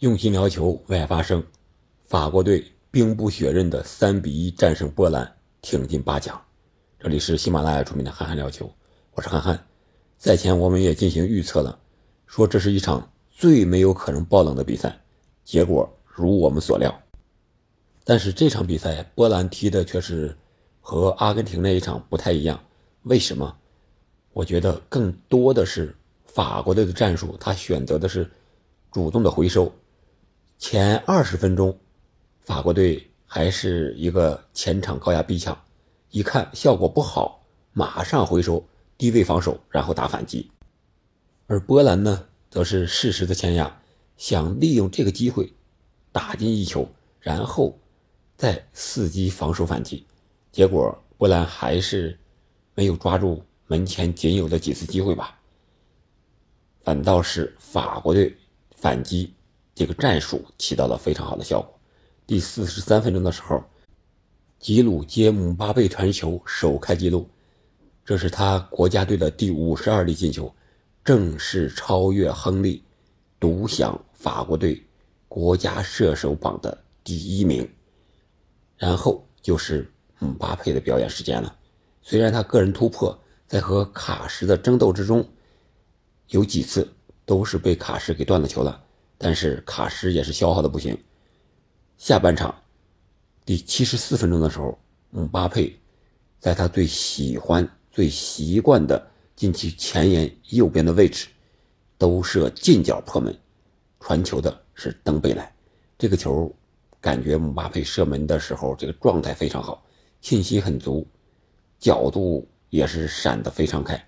用心聊球，为爱发声。法国队兵不血刃的三比一战胜波兰，挺进八强。这里是喜马拉雅出品的《憨憨聊球》，我是憨憨。赛前我们也进行预测了，说这是一场最没有可能爆冷的比赛。结果如我们所料，但是这场比赛波兰踢的却是和阿根廷那一场不太一样。为什么？我觉得更多的是法国队的战术，他选择的是主动的回收。前二十分钟，法国队还是一个前场高压逼抢，一看效果不好，马上回收低位防守，然后打反击。而波兰呢，则是适时的前压，想利用这个机会打进一球，然后再伺机防守反击。结果波兰还是没有抓住门前仅有的几次机会吧，反倒是法国队反击。这个战术起到了非常好的效果。第四十三分钟的时候，吉鲁接姆巴佩传球首开纪录，这是他国家队的第五十二粒进球，正式超越亨利，独享法国队国家射手榜的第一名。然后就是姆巴佩的表演时间了。虽然他个人突破在和卡什的争斗之中，有几次都是被卡什给断了球了。但是卡什也是消耗的不行。下半场第七十四分钟的时候，姆巴佩在他最喜欢、最习惯的禁区前沿右边的位置，兜射近角破门，传球的是登贝莱。这个球感觉姆巴佩射门的时候，这个状态非常好，信心很足，角度也是闪得非常开。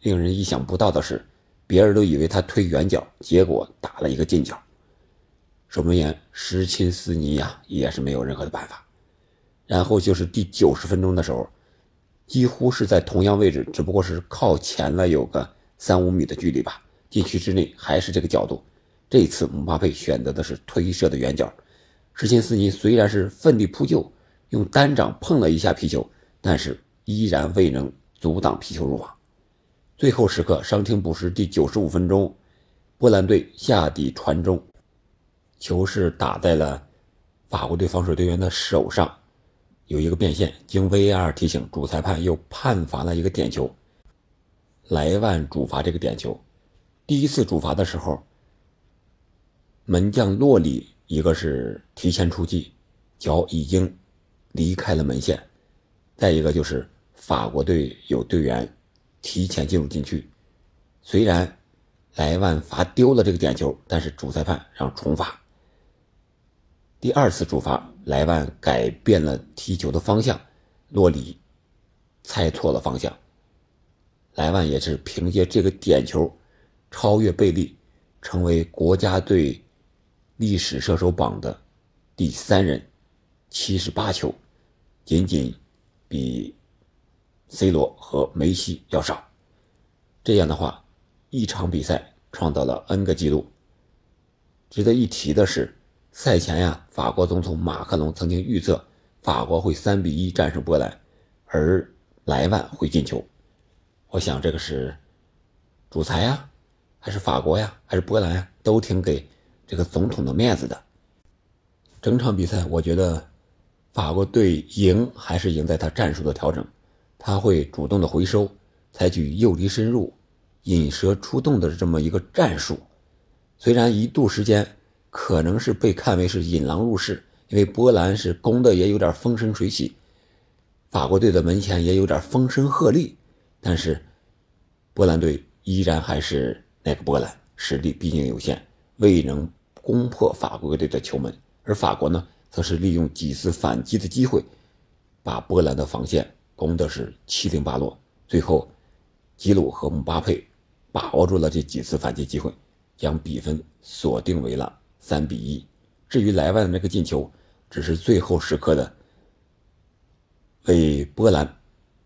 令人意想不到的是。别人都以为他推远角，结果打了一个近角。守门员什钦斯尼呀，也是没有任何的办法。然后就是第九十分钟的时候，几乎是在同样位置，只不过是靠前了有个三五米的距离吧。禁区之内还是这个角度。这次姆巴佩选择的是推射的远角。什钦斯尼虽然是奋力扑救，用单掌碰了一下皮球，但是依然未能阻挡皮球入网。最后时刻，伤停补时第九十五分钟，波兰队下底传中，球是打在了法国队防守队员的手上，有一个变线。经 VAR 提醒，主裁判又判罚了一个点球，莱万主罚这个点球。第一次主罚的时候，门将洛里一个是提前出击，脚已经离开了门线；再一个就是法国队有队员。提前进入禁区，虽然莱万罚丢了这个点球，但是主裁判让重罚。第二次主罚，莱万改变了踢球的方向，洛里猜错了方向，莱万也是凭借这个点球超越贝利，成为国家队历史射手榜的第三人，七十八球，仅仅比。C 罗和梅西要少，这样的话，一场比赛创造了 N 个记录。值得一提的是，赛前呀，法国总统马克龙曾经预测法国会三比一战胜波兰，而莱万会进球。我想这个是主裁呀，还是法国呀，还是波兰呀，都挺给这个总统的面子的。整场比赛，我觉得法国队赢还是赢在他战术的调整。他会主动的回收，采取诱敌深入、引蛇出洞的这么一个战术。虽然一度时间可能是被看为是引狼入室，因为波兰是攻的也有点风生水起，法国队的门前也有点风声鹤唳，但是波兰队依然还是那个波兰，实力毕竟有限，未能攻破法国队的球门。而法国呢，则是利用几次反击的机会，把波兰的防线。攻的是七零八落，最后吉鲁和姆巴佩把握住了这几次反击机会，将比分锁定为了三比一。至于莱万的那个进球，只是最后时刻的为波兰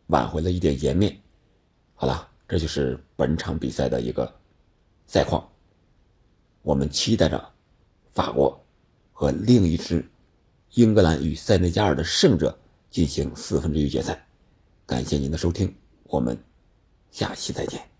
挽回了一点颜面。好了，这就是本场比赛的一个赛况。我们期待着法国和另一支英格兰与塞内加尔的胜者进行四分之一决赛。感谢您的收听，我们下期再见。